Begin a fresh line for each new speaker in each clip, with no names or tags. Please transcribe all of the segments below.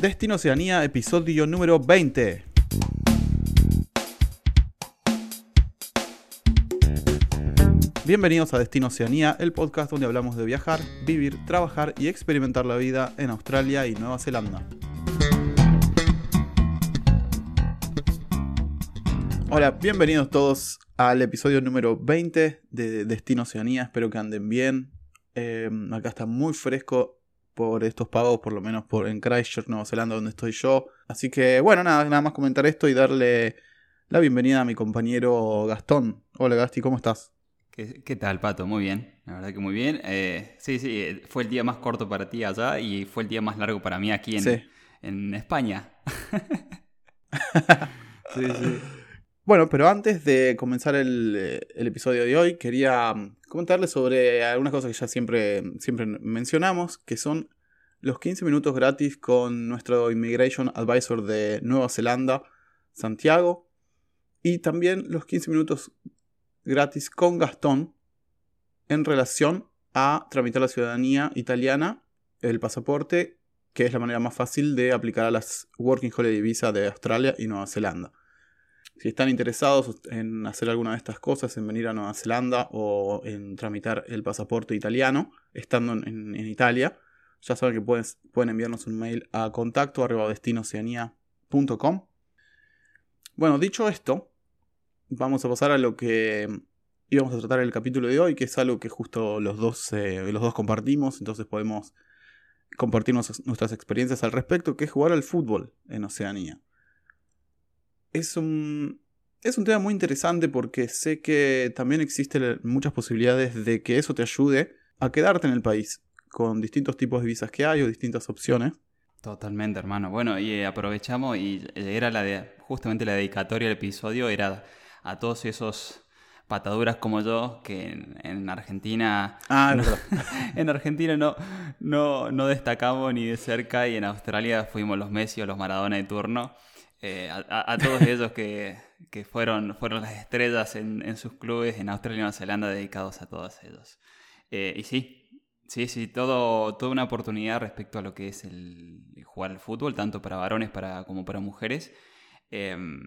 Destino Oceanía, episodio número 20. Bienvenidos a Destino Oceanía, el podcast donde hablamos de viajar, vivir, trabajar y experimentar la vida en Australia y Nueva Zelanda. Hola, bienvenidos todos al episodio número 20 de Destino Oceanía. Espero que anden bien. Eh, acá está muy fresco por estos pagos, por lo menos por en Christchurch, Nueva Zelanda, donde estoy yo. Así que bueno, nada, nada más comentar esto y darle la bienvenida a mi compañero Gastón. Hola Gasti, ¿cómo estás?
¿Qué, tal, Pato? Muy bien, la verdad que muy bien. Eh, sí, sí, eh, fue el día más corto para ti allá y fue el día más largo para mí aquí en, en España.
sí, sí. Bueno, pero antes de comenzar el, eh, el, episodio de hoy, quería mm, comentarles sobre algunas cosas que ya siempre, siempre mencionamos, que son los 15 minutos gratis con nuestro Immigration Advisor de Nueva Zelanda, Santiago, y también los 15 minutos gratis con Gastón en relación a tramitar la ciudadanía italiana, el pasaporte, que es la manera más fácil de aplicar a las Working Holiday Visa de Australia y Nueva Zelanda. Si están interesados en hacer alguna de estas cosas, en venir a Nueva Zelanda o en tramitar el pasaporte italiano, estando en, Italia, ya saben que pueden, enviarnos un mail a contacto Bueno, dicho esto, vamos a pasar a lo que íbamos a tratar el capítulo de hoy, que es algo que justo los dos, eh, los dos compartimos, entonces podemos compartir nuestras experiencias al respecto, que es jugar al fútbol en Oceanía. Es un, es un tema muy interesante porque sé que también existen muchas posibilidades de que eso te ayude a quedarte en el país, con distintos tipos de visas que hay o distintas opciones.
Totalmente, hermano. Bueno, y eh, aprovechamos y era la de, justamente la dedicatoria del episodio, era a todos esos pataduras como yo, que en, Argentina.
Ah,
en Argentina no, no, no, destacamos ni de cerca y en Australia fuimos los Messi o los Maradona de turno. Eh, a, todos ellos que, que, fueron, fueron las estrellas en, en, sus clubes en Australia y Nueva Zelanda dedicados a todos ellos. Eh, y sí, sí, sí, todo, toda una oportunidad respecto a lo que es el jugar al fútbol, tanto para varones para, como para mujeres. Em,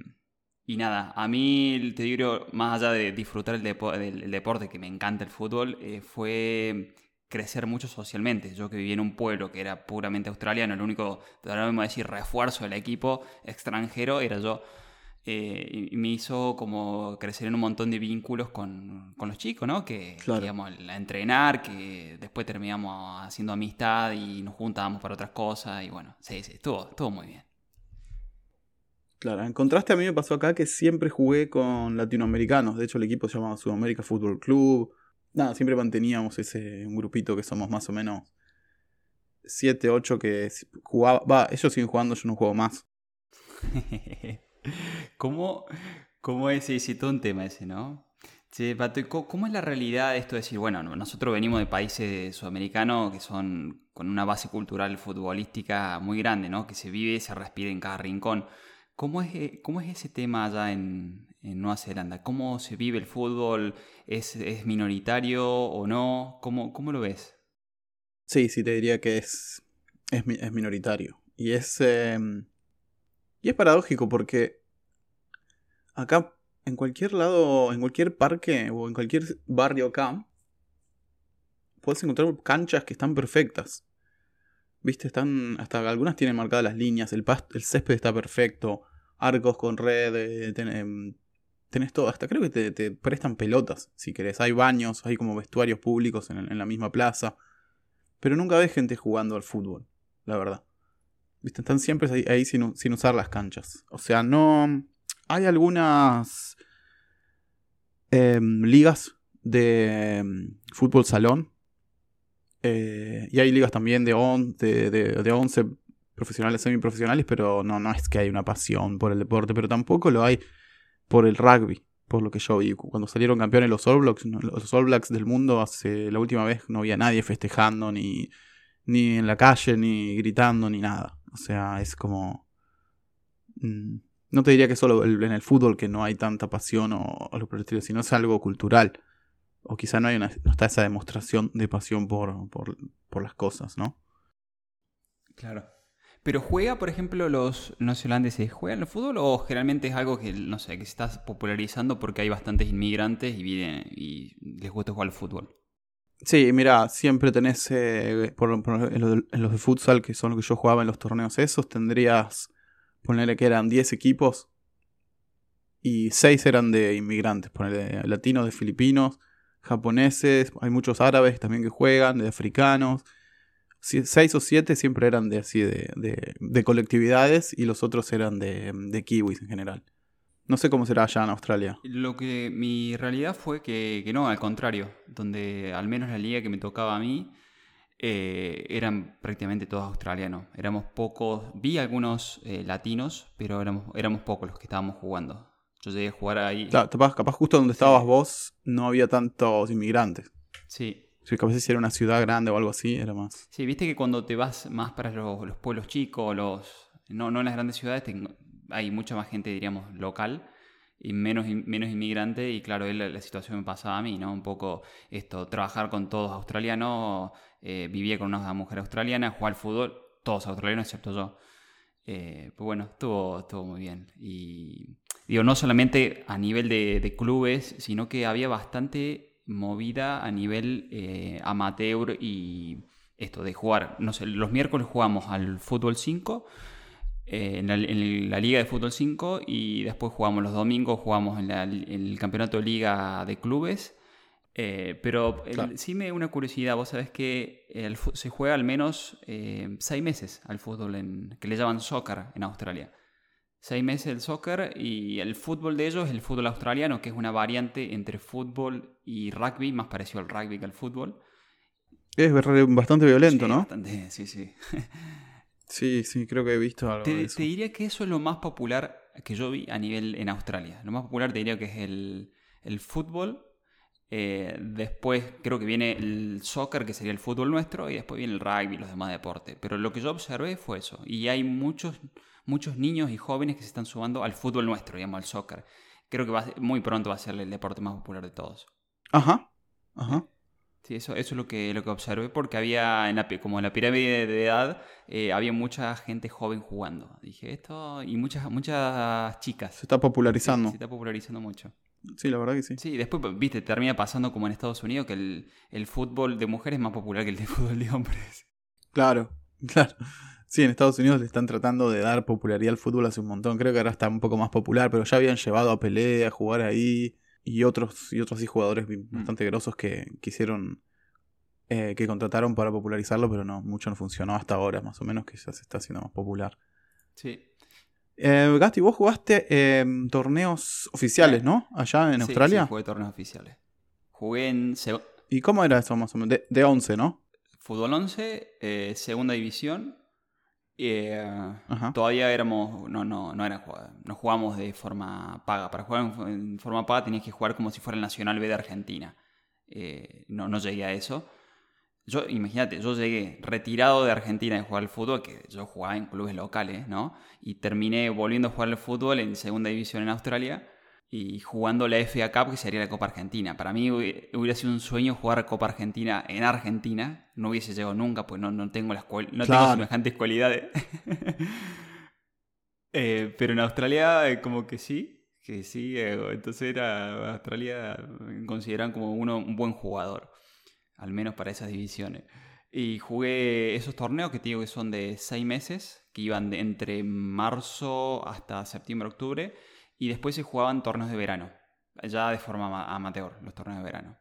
y nada, a mí, te digo, más allá de disfrutar el, del, deporte, que me encanta el fútbol, eh, fue crecer mucho socialmente. Yo que viví en un pueblo que era puramente australiano, el único, ahora mismo decir, refuerzo del equipo extranjero era yo. Eh, y me hizo como crecer en un montón de vínculos con, con los chicos, ¿no? Que, íbamos a entrenar, que después terminamos haciendo amistad y nos juntábamos para otras cosas. Y bueno, sí, sí, estuvo, estuvo muy bien.
Claro, en contraste a mí me pasó acá que siempre jugué con latinoamericanos. De hecho, el equipo se llamaba Sudamérica Fútbol Club. Nada, siempre manteníamos ese un grupito que somos más o menos 7, 8 que jugaba. Va, ellos siguen jugando, yo no juego más.
¿Cómo, ¿Cómo es? Sí, todo un tema ese, ¿no? Sí, Pato, ¿cómo es la realidad de esto de decir, bueno, nosotros venimos de países sudamericanos que son con una base cultural futbolística muy grande, ¿no? Que se vive, se respira en cada rincón. ¿Cómo es, eh, cómo es ese tema allá en, Nueva Zelanda? ¿Cómo se vive el fútbol? ¿Es, minoritario o no? ¿Cómo, ¿Cómo, lo ves?
Sí, sí, te diría que es, es, minoritario. Y es, em, y es paradójico porque acá, en cualquier lado, en cualquier parque o en cualquier barrio acá, puedes encontrar canchas que están perfectas. Viste, están. Hasta algunas tienen marcadas las líneas, el, el césped está perfecto, arcos con red, eh, em, tenés todo. Hasta creo que te, prestan pelotas, si querés. Hay baños, hay como vestuarios públicos en, la misma plaza. Pero nunca ves gente jugando al fútbol, la verdad. ¿Viste? Están siempre ahí, sin, usar las canchas. O sea, no. Hay algunas em, ligas de em, fútbol salón eh, y hay ligas también de, on, de, de, 11 profesionales, semiprofesionales, pero no, no es que hay una pasión por el deporte, pero tampoco lo hay por el rugby, por lo que yo vi. Cuando salieron campeones los All Blacks, los All Blacks del mundo, hace la última vez no había nadie festejando, ni, ni en la calle, ni gritando, ni nada. O sea, es como... Mm, no te diría que solo en el fútbol que no hay tanta pasión o, lo por el estilo, sino es algo cultural o quizá no, hay una, no está esa demostración de pasión por, por, las cosas, ¿no?
Claro. Pero juega, por ejemplo, los neozelandeses, ¿juegan el fútbol o generalmente es algo que, no sé, que se está popularizando porque hay bastantes inmigrantes y les gusta jugar al fútbol?
Sí, mira, siempre tenés, eh, por, en, los de futsal, que son los que yo jugaba en los torneos esos, tendrías, ponerle que eran 10 equipos y 6 eran de inmigrantes, ponerle latinos, de filipinos, japoneses, hay muchos árabes también que juegan, de africanos. 6 o 7 siempre eran de así, de, de, de colectividades y los otros eran de, de kiwis en general. No sé cómo será allá en Australia.
Lo que mi realidad fue que, no, al contrario, donde al menos la liga que me tocaba a mí eh, eran prácticamente todos australianos. Éramos pocos, vi algunos eh, latinos, pero éramos, éramos pocos los que estábamos jugando. Yo llegué a jugar ahí.
Claro, capaz, justo donde estabas vos no había tantos inmigrantes.
Sí.
Si capaz si era una ciudad grande o algo así, era más.
Sí, viste que cuando te vas más para los, pueblos chicos, los no, no en las grandes ciudades, te, hay mucha más gente, diríamos, local y menos, menos inmigrante y claro, la, situación me pasaba a mí, ¿no? Un poco esto, trabajar con todos australianos, eh, vivía con una mujer australiana, jugar al fútbol, todos australianos excepto yo. Eh, pues bueno, estuvo, estuvo muy bien. Y digo, no solamente a nivel de, clubes, sino que había bastante movida a nivel eh, amateur y esto de jugar. No sé, los miércoles jugamos al fútbol 5 eh, en, la, Liga de Fútbol 5 y después jugamos los domingos, jugamos en, el Campeonato de Liga de Clubes. Eh, pero sí me una curiosidad, vos sabés que se juega al menos eh, seis meses al fútbol, en, que le llaman soccer en Australia. Seis meses el soccer y el fútbol de ellos es el fútbol australiano, que es una variante entre fútbol y rugby, más parecido al rugby que al fútbol.
Es bastante violento, ¿no?
Bastante, sí, sí.
Sí, sí, creo que he visto algo.
Te,
de eso.
te diría que eso es lo más popular que yo vi a nivel en Australia. Lo más popular te diría que es el, el fútbol. Eh, después creo que viene el soccer, que sería el fútbol nuestro, y después viene el rugby y los demás deportes. Pero lo que yo observé fue eso. Y hay muchos, muchos niños y jóvenes que se están sumando al fútbol nuestro, digamos, al soccer. Creo que va, muy pronto va a ser el deporte más popular de todos.
Ajá, ajá.
Sí, eso, eso es lo que, lo que observé porque había, en la, como en la pirámide de edad, eh, había mucha gente joven jugando. Dije esto y muchas, muchas chicas.
Se está popularizando.
se está popularizando mucho.
Sí, la verdad que sí.
Sí, después, viste, termina pasando como en Estados Unidos que el, el fútbol de mujeres es más popular que el de fútbol de hombres.
Claro, claro. Sí, en Estados Unidos le están tratando de dar popularidad al fútbol hace un montón. Creo que ahora está un poco más popular, pero ya habían llevado a Pelé a jugar ahí y otros y otros sí jugadores mm. bastante grosos que quisieron eh, que contrataron para popularizarlo, pero no, mucho no funcionó hasta ahora, más o menos que ya se está haciendo más popular.
Sí.
Eh, Gasti, vos jugaste torneos oficiales, ¿no? Allá en Australia.
Sí, jugué torneos oficiales. Jugué en.
¿Y cómo era eso más o menos? De, de 11, ¿no?
Fútbol 11, eh, segunda división. Eh, todavía éramos. No, no, no era No jugamos de forma paga. Para jugar en, forma paga tenías que jugar como si fuera el Nacional B de Argentina. no, no llegué a eso. Yo, imagínate, yo llegué retirado de Argentina de jugar al fútbol, que yo jugaba en clubes locales, ¿no? Y terminé volviendo a jugar al fútbol en segunda división en Australia y jugando la FA Cup, que sería la Copa Argentina. Para mí hubiera sido un sueño jugar Copa Argentina en Argentina. No hubiese llegado nunca, pues no, no tengo, las no tengo semejantes cualidades. Eh, pero en Australia, eh, como que sí, que sí. Eh, entonces era Australia consideran como uno un buen jugador al menos para esas divisiones. Y jugué esos torneos que te digo que son de seis meses, que iban de entre marzo hasta septiembre, octubre, y después se jugaban torneos de verano, ya de forma amateur, los torneos de verano.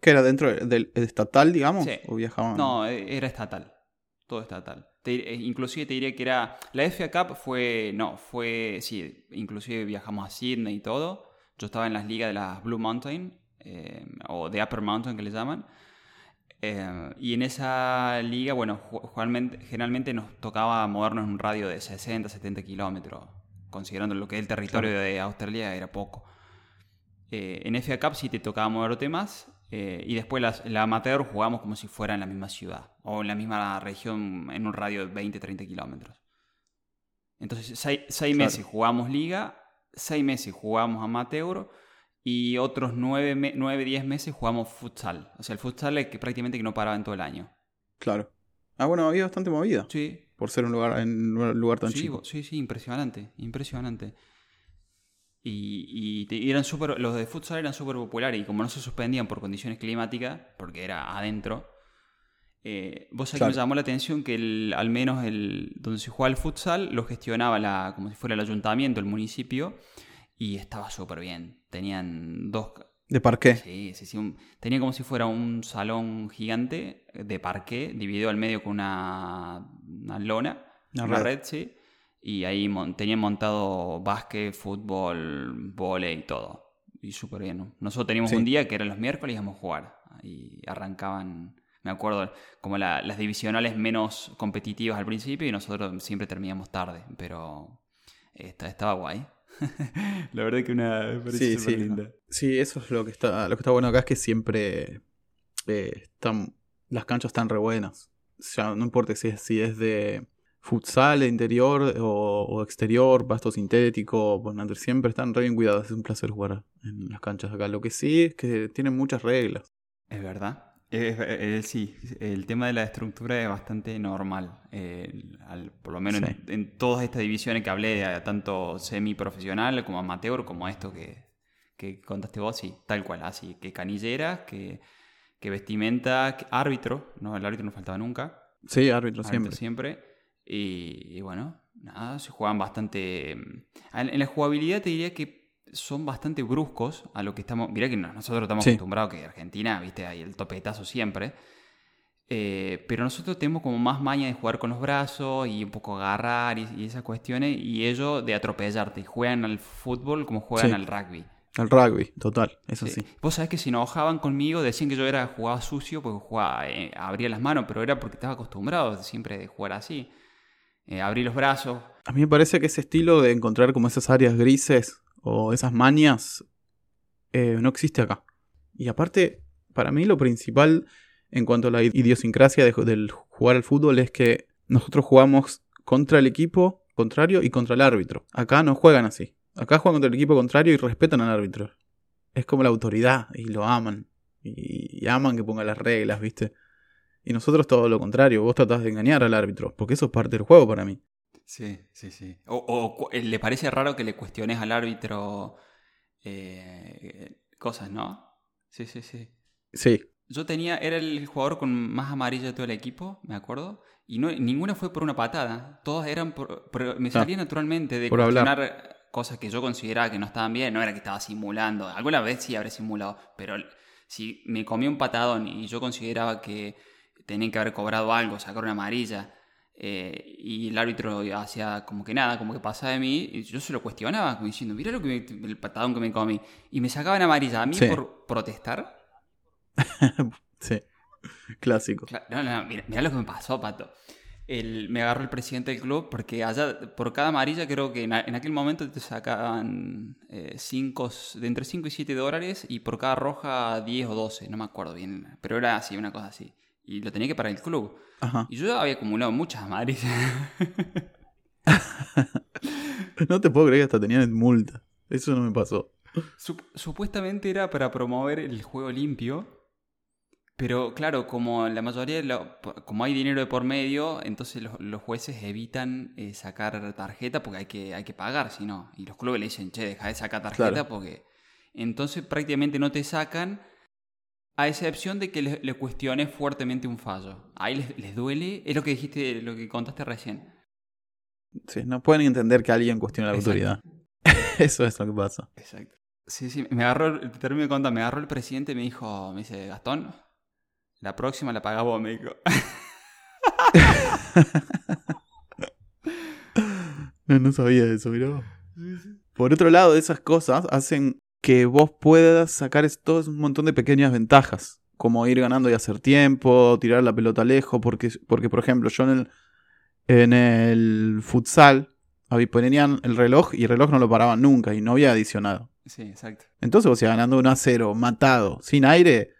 ¿Qué era dentro del estatal, digamos?
Sí.
¿O viajaban?
No, e, era estatal, todo estatal. Eh, inclusive te diría que era, la FA Cup fue, no, fue, sí, inclusive viajamos a Sydney y todo. Yo estaba en las ligas de las Blue Mountain, eh, o de Upper Mountain que le llaman, eh, y en esa liga, bueno, generalmente nos tocaba movernos en un radio de 60, 70 kilómetros, considerando lo que es el territorio de Australia era poco. Eh, en FA Cup sí te tocaba moverte más, eh, y después la, amateur jugamos como si fuera en la misma ciudad, o en la misma región, en un radio de 20, 30 kilómetros. Entonces, seis, meses jugamos liga, seis meses jugamos amateur, y otros 9, 9 10 meses jugamos futsal. O sea, el futsal es que prácticamente que no paraba en todo el año.
Claro. Ah, bueno, había bastante movida.
Sí.
Por ser un lugar, en un lugar tan
sí,
chico.
Sí, sí, impresionante, impresionante. Y, y eran super, los de futsal eran súper populares y como no se suspendían por condiciones climáticas, porque era adentro, eh, vos sabés que me llamó la atención que al menos el, donde se jugaba el futsal lo gestionaba la, como si fuera el ayuntamiento, el municipio, y estaba súper bien. Tenían dos...
¿De parqué?
Sí, sí, sí. tenía como si fuera un salón gigante de parqué, dividido al medio con una, lona, una, red. sí. Y ahí tenían montado básquet, fútbol, volei y todo. Y súper bien. Nosotros teníamos un día que eran los miércoles y íbamos a jugar. Y arrancaban me acuerdo, como las divisionales menos competitivas al principio y nosotros siempre terminamos tarde, pero estaba guay. la verdad que una
sí, sí. linda. Sí, eso es lo que está, lo que está bueno acá es que siempre eh, están, las canchas están re buenas. O sea, no importa si es, si es de futsal, interior o, exterior, pasto sintético, bueno, siempre están re bien cuidados. Es un placer jugar en las canchas acá. Lo que sí es que tienen muchas reglas.
Es verdad. Eh, sí, el tema de la estructura es bastante normal. por lo menos en, todas estas divisiones que hablé, tanto semi-profesional como amateur, como esto que, que, contaste vos, sí, tal cual. Así que canilleras, que, que vestimenta, árbitro, ¿no? El árbitro no faltaba nunca.
Sí, árbitro, siempre.
siempre. Y, y, bueno, nada, se juegan bastante. En la jugabilidad te diría que son bastante bruscos a lo que estamos. Mirá que nosotros estamos acostumbrados que Argentina, viste, hay el topetazo siempre. Eh, pero nosotros tenemos como más maña de jugar con los brazos y un poco agarrar y, esas cuestiones. Y ellos de atropellarte. Juegan al fútbol como juegan al rugby.
Al rugby, total, eso sí.
Vos sabés que si enojaban conmigo decían que yo era jugaba sucio porque jugaba, eh, abría las manos, pero era porque estaba acostumbrado siempre de jugar así. Eh, abrí los brazos.
A mí me parece que ese estilo de encontrar como esas áreas grises o esas manias eh, no existe acá. Y aparte, para mí lo principal en cuanto a la idiosincrasia del jugar al fútbol es que nosotros jugamos contra el equipo contrario y contra el árbitro. Acá no juegan así. Acá juegan contra el equipo contrario y respetan al árbitro. Es como la autoridad y lo aman. Y, aman que ponga las reglas, ¿viste? Y nosotros todo lo contrario. Vos tratás de engañar al árbitro. Porque eso es parte del juego para mí.
Sí, sí, sí. O, eh, le parece raro que le cuestiones al árbitro eh, cosas, ¿no? Sí, sí, sí.
Sí.
Yo tenía, era el jugador con más amarillo de todo el equipo, me acuerdo. Y no, ninguna fue por una patada. Todas eran por. me ah. salía naturalmente de cuestionar cosas que yo consideraba que no estaban bien. No era que estaba simulando. Alguna vez sí habré simulado. Pero si me comí un patadón y yo consideraba que tenían que haber cobrado algo, sacar una amarilla eh, y el árbitro hacía como que nada, como que pasaba de mí, y yo se lo cuestionaba, como diciendo, mira lo que el patadón que me comí. Y me sacaban amarilla a mí por protestar.
sí, clásico.
No, lo que me pasó, Pato. El, me agarró el presidente del club porque allá, por cada amarilla, creo que en, aquel momento te sacaban eh, cinco, de entre 5 y 7 dólares y por cada roja 10 o 12, no me acuerdo bien, pero era así, una cosa así. Y lo tenía que parar el club. Y yo había acumulado muchas amarillas.
no te puedo creer que hasta tenían multa. Eso no me pasó.
supuestamente era para promover el juego limpio. Pero claro, como la mayoría, como hay dinero de por medio, entonces los, jueces evitan eh, sacar tarjeta porque hay que, hay que pagar, si no. Y los clubes le dicen, che, deja de sacar tarjeta porque... Entonces prácticamente no te sacan a excepción de que le, cuestione fuertemente un fallo. Ahí les, duele, es lo que dijiste, lo que contaste recién.
Sí, no pueden entender que alguien cuestione la autoridad. Eso es lo que pasa.
Exacto. Sí, sí, me agarró, termino de contar, me agarró el presidente y me dijo, me dice, Gastón, la próxima la paga vos, me dijo.
no, no sabía eso, mirá. Por otro lado, esas cosas hacen que vos puedas sacar todo un montón de pequeñas ventajas, como ir ganando y hacer tiempo, tirar la pelota lejos, porque, porque por ejemplo, yo en el, en el futsal ponían el reloj y el reloj no lo paraban nunca y no había adicionado.
Sí, exacto.
Entonces vos ibas ganando 1 a 0, matado, sin aire,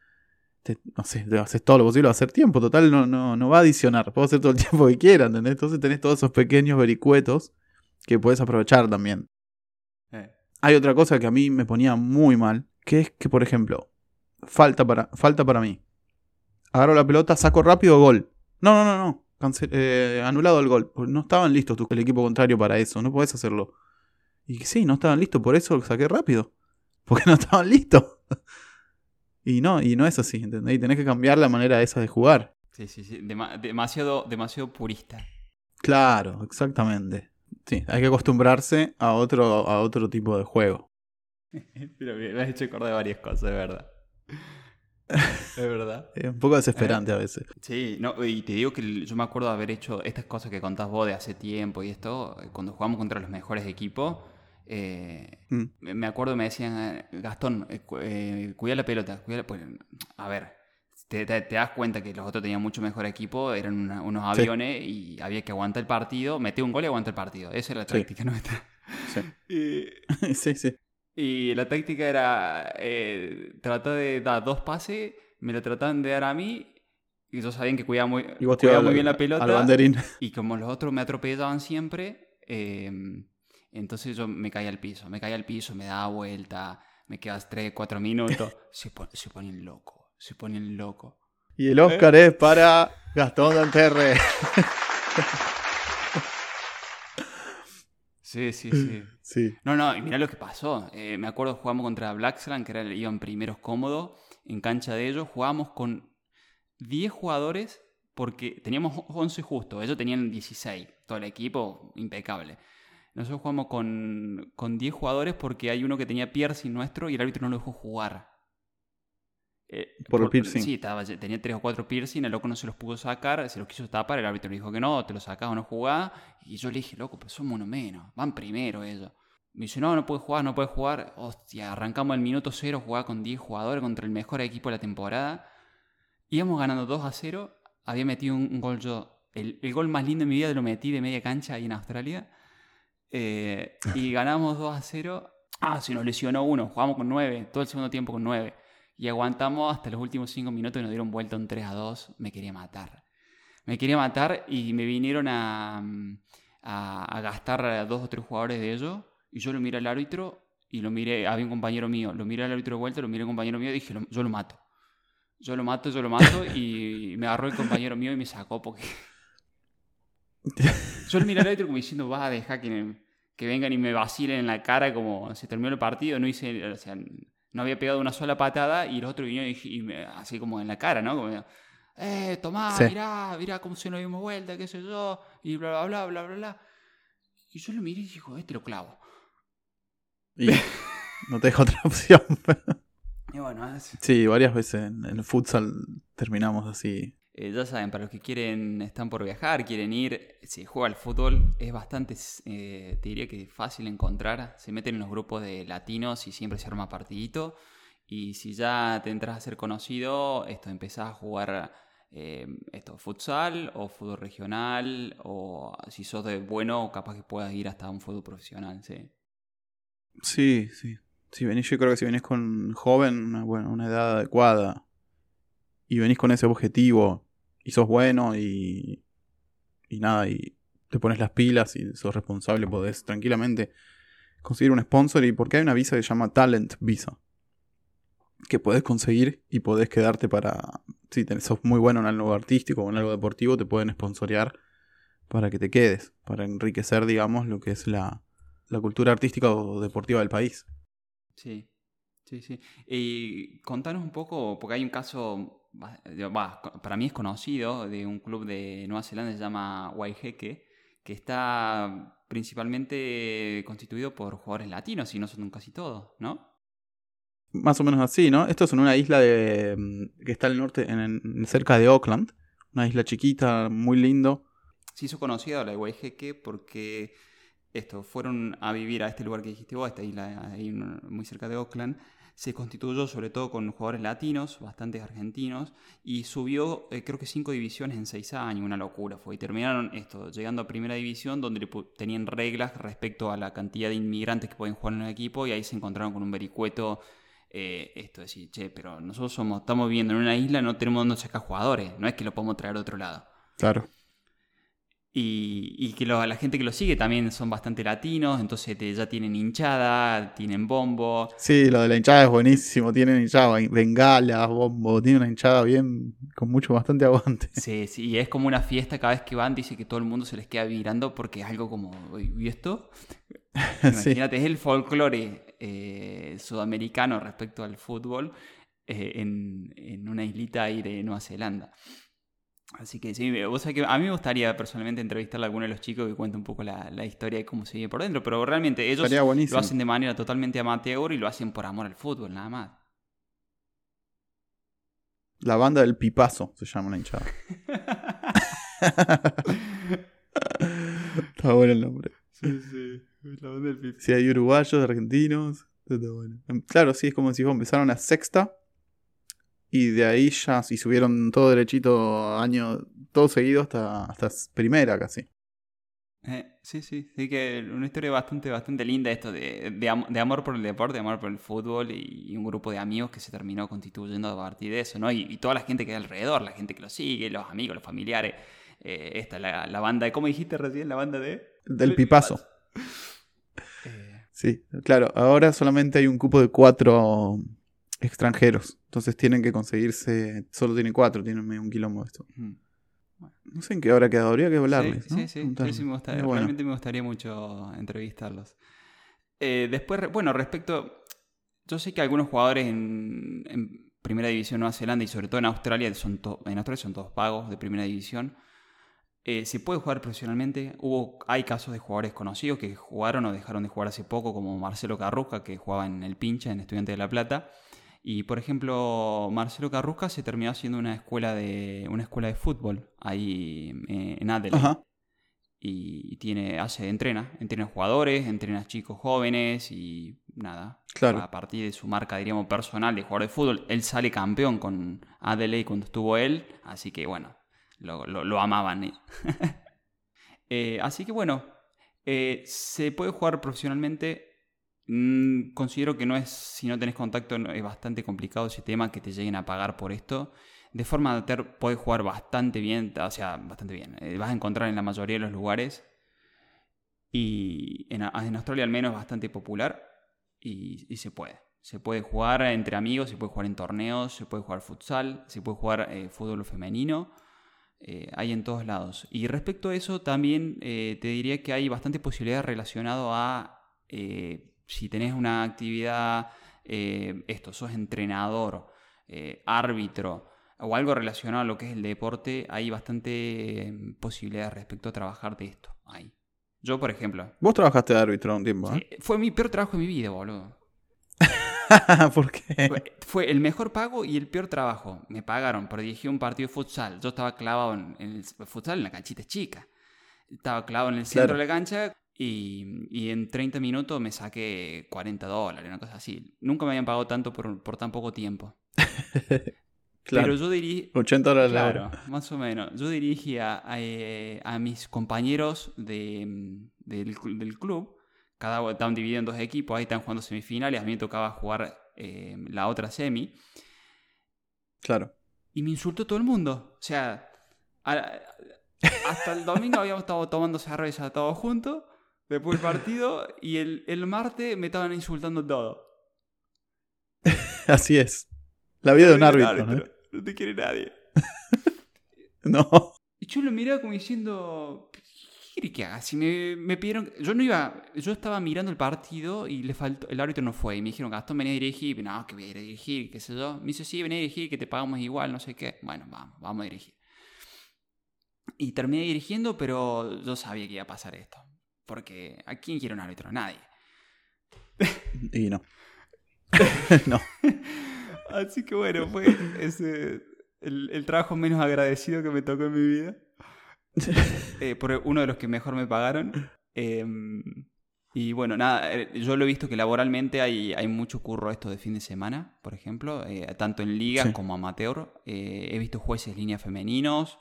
no sé, haces todo lo posible a hacer tiempo, total no, no, no va a adicionar, puedo hacer todo el tiempo que quieran, ¿entendés? Entonces tenés todos esos pequeños vericuetos que puedes aprovechar también. Hay otra cosa que a mí me ponía muy mal, que es que, por ejemplo, falta para, falta para mí. Agarro la pelota, saco rápido, gol. No, no, no, no. eh, anulado el gol. No estaban listos el equipo contrario para eso, no podés hacerlo. Y sí, no estaban listos, por eso lo saqué rápido. Porque no estaban listos. y no, y no es así, ¿entendés? Y tenés que cambiar la manera esa de jugar.
Sí, sí, sí. demasiado, demasiado purista.
Claro, exactamente. Sí, hay que acostumbrarse a otro, a otro tipo de juego.
Pero me has hecho acordar de varias cosas, de verdad. Es verdad.
Es un poco desesperante a veces.
Sí, no, y te digo que yo me acuerdo de haber hecho estas cosas que contás vos de hace tiempo y esto, cuando jugamos contra los mejores equipos. Eh, mm. Me acuerdo me decían, Gastón, eh, eh, cuida la pelota. Pues, a ver, te, das cuenta que los otros tenían mucho mejor equipo, eran unos aviones y había que aguantar el partido, meter un gol y aguantar el partido. Esa era la táctica nuestra.
Sí. sí, sí.
Y la táctica era eh, tratar de dar dos pases, me lo trataban de dar a mí, y ellos sabían que cuidaba muy, muy bien la pelota. Y como los otros me atropellaban siempre, em, entonces yo me caía al piso, me caía al piso, me daba vuelta, me quedas 3, 4 minutos, se, se ponen loco, se ponen loco.
Y el Oscar es para Gastón Danterre.
Sí, sí, sí. sí. No, no, y mirá lo que pasó. Eh, me acuerdo jugamos contra Blacksland, que era, iban primeros cómodos, en cancha de ellos. Jugábamos con 10 jugadores, porque teníamos 11 justo, ellos tenían 16. Todo el equipo impecable. Nosotros jugamos con, con 10 jugadores porque hay uno que tenía piercing nuestro y el árbitro no lo dejó jugar.
Eh, por, el piercing.
Sí, estaba, tenía tres o cuatro piercing, el loco no se los pudo sacar, se los quiso tapar, el árbitro le dijo que no, te los sacás o no jugás. Y yo le dije, loco, pero somos uno menos, van primero ellos. Me dice, no, no puede jugar, no puede jugar. Hostia, arrancamos el minuto cero, jugaba con 10 jugadores contra el mejor equipo de la temporada. Íbamos ganando 2 a 0, había metido un, gol yo. El, gol más lindo de mi vida lo metí de media cancha ahí en Australia. Eh, y ganamos 2 a 0. Ah, se nos lesionó uno, jugamos con 9, todo el segundo tiempo con 9. Y aguantamos hasta los últimos 5 minutos y nos dieron vuelta un 3 a 2. Me quería matar. Me quería matar y me vinieron a, a, gastar a dos o tres jugadores de ellos. Y yo lo miré al árbitro y lo miré, había un compañero mío, lo miré al árbitro de vuelta, lo miré al compañero mío y dije, yo lo mato. Yo lo mato, yo lo mato y me agarró el compañero mío y me sacó porque... yo lo miré al árbitro como diciendo, va a dejar que, que vengan y me vacilen en la cara como se terminó el partido, no hice, no había pegado una sola patada y otros vinieron y, así como en la cara, ¿no? Como, eh, tomá, mirá, mirá cómo se nos dimos vuelta, qué sé yo, y bla, bla, bla, bla, bla, bla. Y yo lo miré y dije, este lo clavo.
Y no te dejo otra opción.
y bueno,
Sí, varias veces en el futsal terminamos así.
Eh, ya saben, para los que quieren, están por viajar, quieren ir, si juega al fútbol, es bastante, eh, te diría que fácil encontrar. Se meten en los grupos de latinos y siempre se arma partidito. Y si ya te entras a ser conocido, esto empezás a jugar eh, esto, futsal o fútbol regional, o si sos de bueno, capaz que puedas ir hasta un fútbol profesional, sí.
Sí, sí. Si venís, yo creo que si venís con joven, bueno, una edad adecuada, y venís con ese objetivo y sos bueno y, y nada, y te pones las pilas y sos responsable, podés tranquilamente conseguir un sponsor y porque hay una visa que se llama Talent Visa. Que podés conseguir y podés quedarte para. Si sos muy bueno en algo artístico o en algo deportivo, te pueden sponsorear para que te quedes, para enriquecer, digamos, lo que es la, la cultura artística o deportiva del país.
Sí, sí, sí. Y contanos un poco, porque hay un caso para mí es conocido, de un club de Nueva Zelanda se llama Waiheke, que está principalmente constituido por jugadores latinos y no son casi todos, ¿no?
Más o menos así, ¿no? Esto es en una isla de, mm, que está al norte, en, cerca de Auckland, una isla chiquita, muy lindo.
Se hizo conocida la de Waiheke porque esto, fueron a vivir a este lugar que dijiste vos, a esta isla ahí muy cerca de Auckland, se constituyó sobre todo con jugadores latinos, bastantes argentinos, y subió eh, creo que cinco divisiones en seis años, una locura fue. Y terminaron esto, llegando a primera división, donde tenían reglas respecto a la cantidad de inmigrantes que pueden jugar en un equipo, y ahí se encontraron con un vericueto. Eh, esto decir, che, pero nosotros somos, estamos viviendo en una isla, no tenemos donde sacar jugadores, no es que lo podemos traer a otro lado.
Claro.
Y, que la gente que lo sigue también son bastante latinos, entonces ya tienen hinchada, tienen bombo.
Sí, lo de la hinchada es buenísimo, tienen hinchada, bengalas, bombo, tiene una hinchada bien, con mucho, bastante aguante.
Sí, sí, y es como una fiesta cada vez que van, dice que todo el mundo se les queda mirando porque es algo como, ¿y esto? Imagínate, es el folclore eh, sudamericano respecto al fútbol eh, en, en una islita ahí de Nueva Zelanda. Así que sí, vos sabés que a mí me gustaría personalmente entrevistarle a alguno de los chicos que cuente un poco la, historia y cómo se vive por dentro, pero realmente ellos lo hacen de manera totalmente amateur y lo hacen por amor al fútbol, nada más.
La banda del pipazo se llama una hinchada. está bueno el nombre.
Sí, sí. La banda del pipazo.
Sí, hay uruguayos, argentinos. Está bueno. Claro, sí, es como si empezaron a sexta y de ahí ya, y subieron todo derechito, año, todo seguido hasta, hasta primera casi.
Eh, sí, sí, sí que una historia bastante, bastante linda esto de, de, amor por el deporte, de amor por el fútbol y, un grupo de amigos que se terminó constituyendo a partir de eso, ¿no? Y, toda la gente que hay alrededor, la gente que lo sigue, los amigos, los familiares, eh, esta, la, la banda, ¿cómo dijiste recién? La banda de...
Del Pipazo. Eh. Sí, claro, ahora solamente hay un cupo de cuatro extranjeros. Entonces tienen que conseguirse. Solo tienen cuatro, tienen medio un quilombo esto. No sé en qué hora quedado, habría que hablarles.
Sí, sí, sí, me gustaría, realmente me gustaría mucho entrevistarlos. Eh, después, bueno, respecto. Yo sé que algunos jugadores en, Primera División Nueva Zelanda y sobre todo en Australia son, en Australia son todos pagos de Primera División. Eh, se puede jugar profesionalmente. Hubo, hay casos de jugadores conocidos que jugaron o dejaron de jugar hace poco, como Marcelo Carrusca, que jugaba en el Pincha, en Estudiante de La Plata. Y por ejemplo, Marcelo Carrusca se terminó haciendo una escuela de, una escuela de fútbol ahí eh, en Adelaide. Y tiene, hace, entrena, entrena jugadores, entrena chicos jóvenes y nada.
Claro.
A partir de su marca, diríamos, personal de jugador de fútbol, él sale campeón con Adelaide cuando estuvo él, así que bueno, lo, amaban. Eh, así que bueno, eh, se puede jugar profesionalmente Mm, considero que no es, si no tenés contacto, es bastante complicado ese tema que te lleguen a pagar por esto. De forma amateur puedes jugar bastante bien, o sea, bastante bien. Eh, vas a encontrar en la mayoría de los lugares. Y en, Australia al menos es bastante popular. Y, se puede. Se puede jugar entre amigos, se puede jugar en torneos, se puede jugar futsal, se puede jugar eh, fútbol femenino. Eh, hay en todos lados. Y respecto a eso, también te diría que hay bastante posibilidad relacionado a si tenés una actividad, eh, esto, sos entrenador, eh, árbitro o algo relacionado a lo que es el deporte, hay bastante em, posibilidades respecto a trabajar de esto. Ahí. Yo, por ejemplo.
Vos trabajaste de árbitro un tiempo, ¿eh?
Fue mi peor trabajo de mi vida, boludo.
¿Por qué?
Fue, el mejor pago y el peor trabajo. Me pagaron por dirigir un partido de futsal. Yo estaba clavado en, el futsal en la canchita chica. Estaba clavado en el centro de la cancha y, en 30 minutos me saqué 40 dólares, una cosa así. Nunca me habían pagado tanto por, tan poco tiempo.
claro.
Pero yo diría...
80 dólares
Claro, más o menos. Yo dirigía a, eh, a, mis compañeros de, del, club. Cada estaban divididos en dos equipos, ahí están jugando semifinales. A mí me tocaba jugar eh, la otra semi.
Claro.
Y me insultó todo el mundo. O sea, hasta el domingo habíamos estado tomando cerveza todos juntos. Después del partido y el, el martes me estaban insultando todo.
Así es. La vida de un árbitro, ¿no?
No te quiere nadie.
no.
Y yo lo miraba como diciendo, ¿qué quiere que haga? Si me, me, pidieron... Yo no iba... Yo estaba mirando el partido y le faltó... El árbitro no fue. Y me dijeron, Gastón, venía a dirigir. no, que voy a ir a dirigir, qué sé yo. Me dice, sí, vení a dirigir, que te pagamos igual, no sé qué. Bueno, vamos, vamos a dirigir. Y terminé dirigiendo, pero yo sabía que iba a pasar esto. Porque ¿a quién quiere un árbitro? Nadie.
Y no. no.
Así que bueno, fue ese, el, trabajo menos agradecido que me tocó en mi vida. Eh, por uno de los que mejor me pagaron. Em, y bueno, nada, eh, yo lo he visto que laboralmente hay, hay mucho curro esto de fin de semana, por ejemplo, eh, tanto en ligas como amateur. he visto jueces línea femeninos,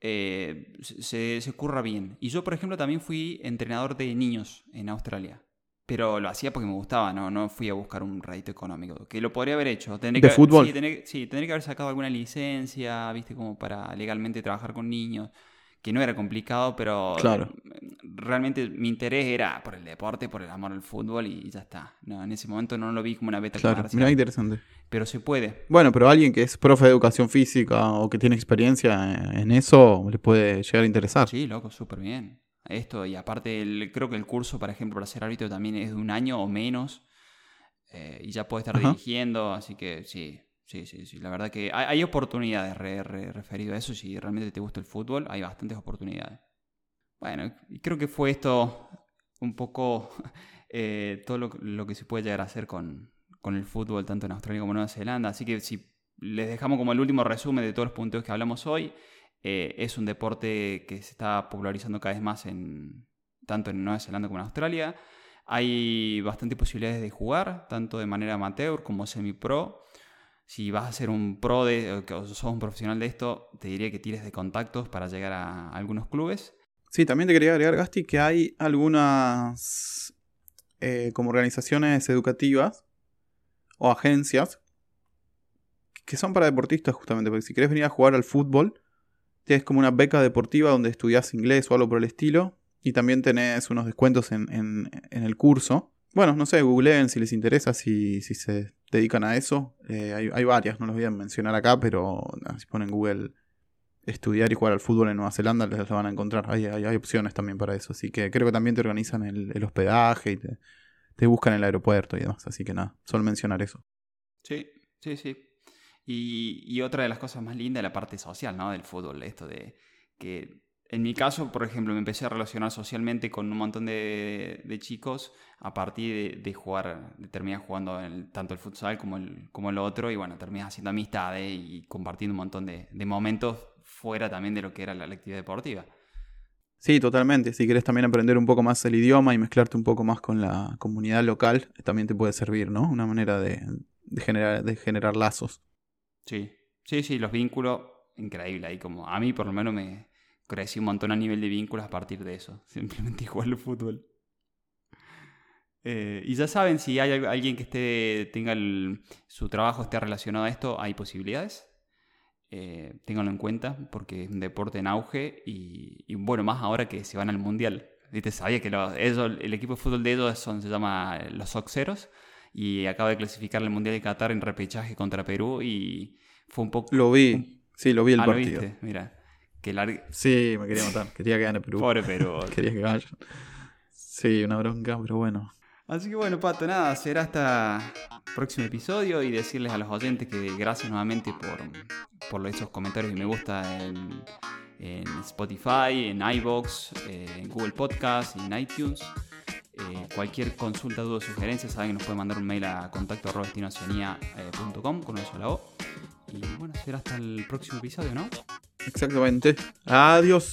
eh, se, se, curra bien. Y yo, por ejemplo, también fui entrenador de niños en Australia. Pero lo hacía porque me gustaba, no, no fui a buscar un rédito económico. Que lo podría haber hecho.
¿De fútbol?
Sí, tendría, que haber sacado alguna licencia, viste, como para legalmente trabajar con niños. que no era complicado, pero
Claro.
Realmente mi interés era por el deporte, por el amor al fútbol y ya está. No, en ese momento no lo vi como una beta
Claro,
comercial,
mira interesante.
pero se puede.
Bueno, pero alguien que es profe de educación física o que tiene experiencia en eso le puede llegar a interesar.
Sí, loco, súper bien. Esto, y aparte, el- creo que el curso, por ejemplo, para ser árbitro también es de un año o menos. eh, y ya puede estar
Ajá.
dirigiendo, así que sí, sí, sí, sí. La verdad que hay, hay oportunidades re- re- referido a eso. Si realmente te gusta el fútbol, hay bastantes oportunidades. Bueno, creo que fue esto un poco eh, todo lo, que se puede llegar a hacer con, con el fútbol, tanto en Australia como en Nueva Zelanda. Así que si les dejamos como el último resumen de todos los puntos que hablamos hoy, eh, es un deporte que se está popularizando cada vez más en tanto en Nueva Zelanda como en Australia. Hay bastantes posibilidades de jugar, tanto de manera amateur como semi-pro. Si vas a ser un pro de, o sos un profesional de esto, te diría que tires de contactos para llegar a algunos clubes.
Sí, también te quería agregar, Gasti, que hay algunas eh, como organizaciones educativas o agencias que son para deportistas justamente, porque si querés venir a jugar al fútbol, tienes como una beca deportiva donde estudias inglés o algo por el estilo, y también tenés unos descuentos en, en- el curso. Bueno, no sé, googleen si les interesa, si, si se dedican a eso. Eh, hay, hay varias, no las voy a mencionar acá, pero si ponen Google estudiar y jugar al fútbol en Nueva Zelanda, les van a encontrar. Hay, hay, hay opciones también para eso. Así que creo que también te organizan el, el hospedaje y te, buscan en el aeropuerto y demás. Así que nada, solo mencionar eso.
Sí, sí, sí. Y, y otra de las cosas más lindas es la parte social, ¿no? Del fútbol, esto de que en mi caso, por ejemplo, me empecé a relacionar socialmente con un montón de, chicos a partir de, jugar, de terminar jugando tanto el futsal como el, como el otro y bueno, terminas haciendo amistades y compartiendo un montón de, de momentos fuera también de lo que era la, la actividad deportiva.
Sí, totalmente. Si querés también aprender un poco más el idioma y mezclarte un poco más con la comunidad local, también te puede servir, ¿no? Una manera de, de generar, de generar lazos.
Sí, sí, sí, los vínculos, increíble. Ahí como a mí por lo menos me crecí un montón a nivel de vínculos a partir de eso. Simplemente jugar al fútbol. Eh, y ya saben, si hay al- alguien que esté, tenga el- su trabajo esté relacionado a esto, hay posibilidades. Eh, ténganlo en cuenta porque es un deporte en auge y, y bueno, más ahora que se van al mundial. ¿Viste? Sabía que los- ellos, el equipo de fútbol de ellos son, se llama los Oxeros y acaba de clasificar al mundial de Qatar en repechaje contra Perú y fue un poco.
Lo vi. Sí, lo vi el
Ah, ¿lo
partido.
viste? Mira, que largue.
Sí, me quería matar. Quería que gane Perú.
Pobre Perú.
Quería que. Sí, una bronca, pero bueno.
Así que bueno, Pato, nada, será hasta el próximo episodio y decirles a los oyentes que gracias nuevamente por, por esos comentarios y me gusta en, en Spotify, en eh, en Google Podcast y en iTunes. Eh, cualquier consulta, duda o sugerencia, saben que nos pueden mandar un mail a contacto arroba destinoceanía.com con una sola O. Y bueno, será hasta el próximo episodio, ¿no?
Exactamente. Adiós.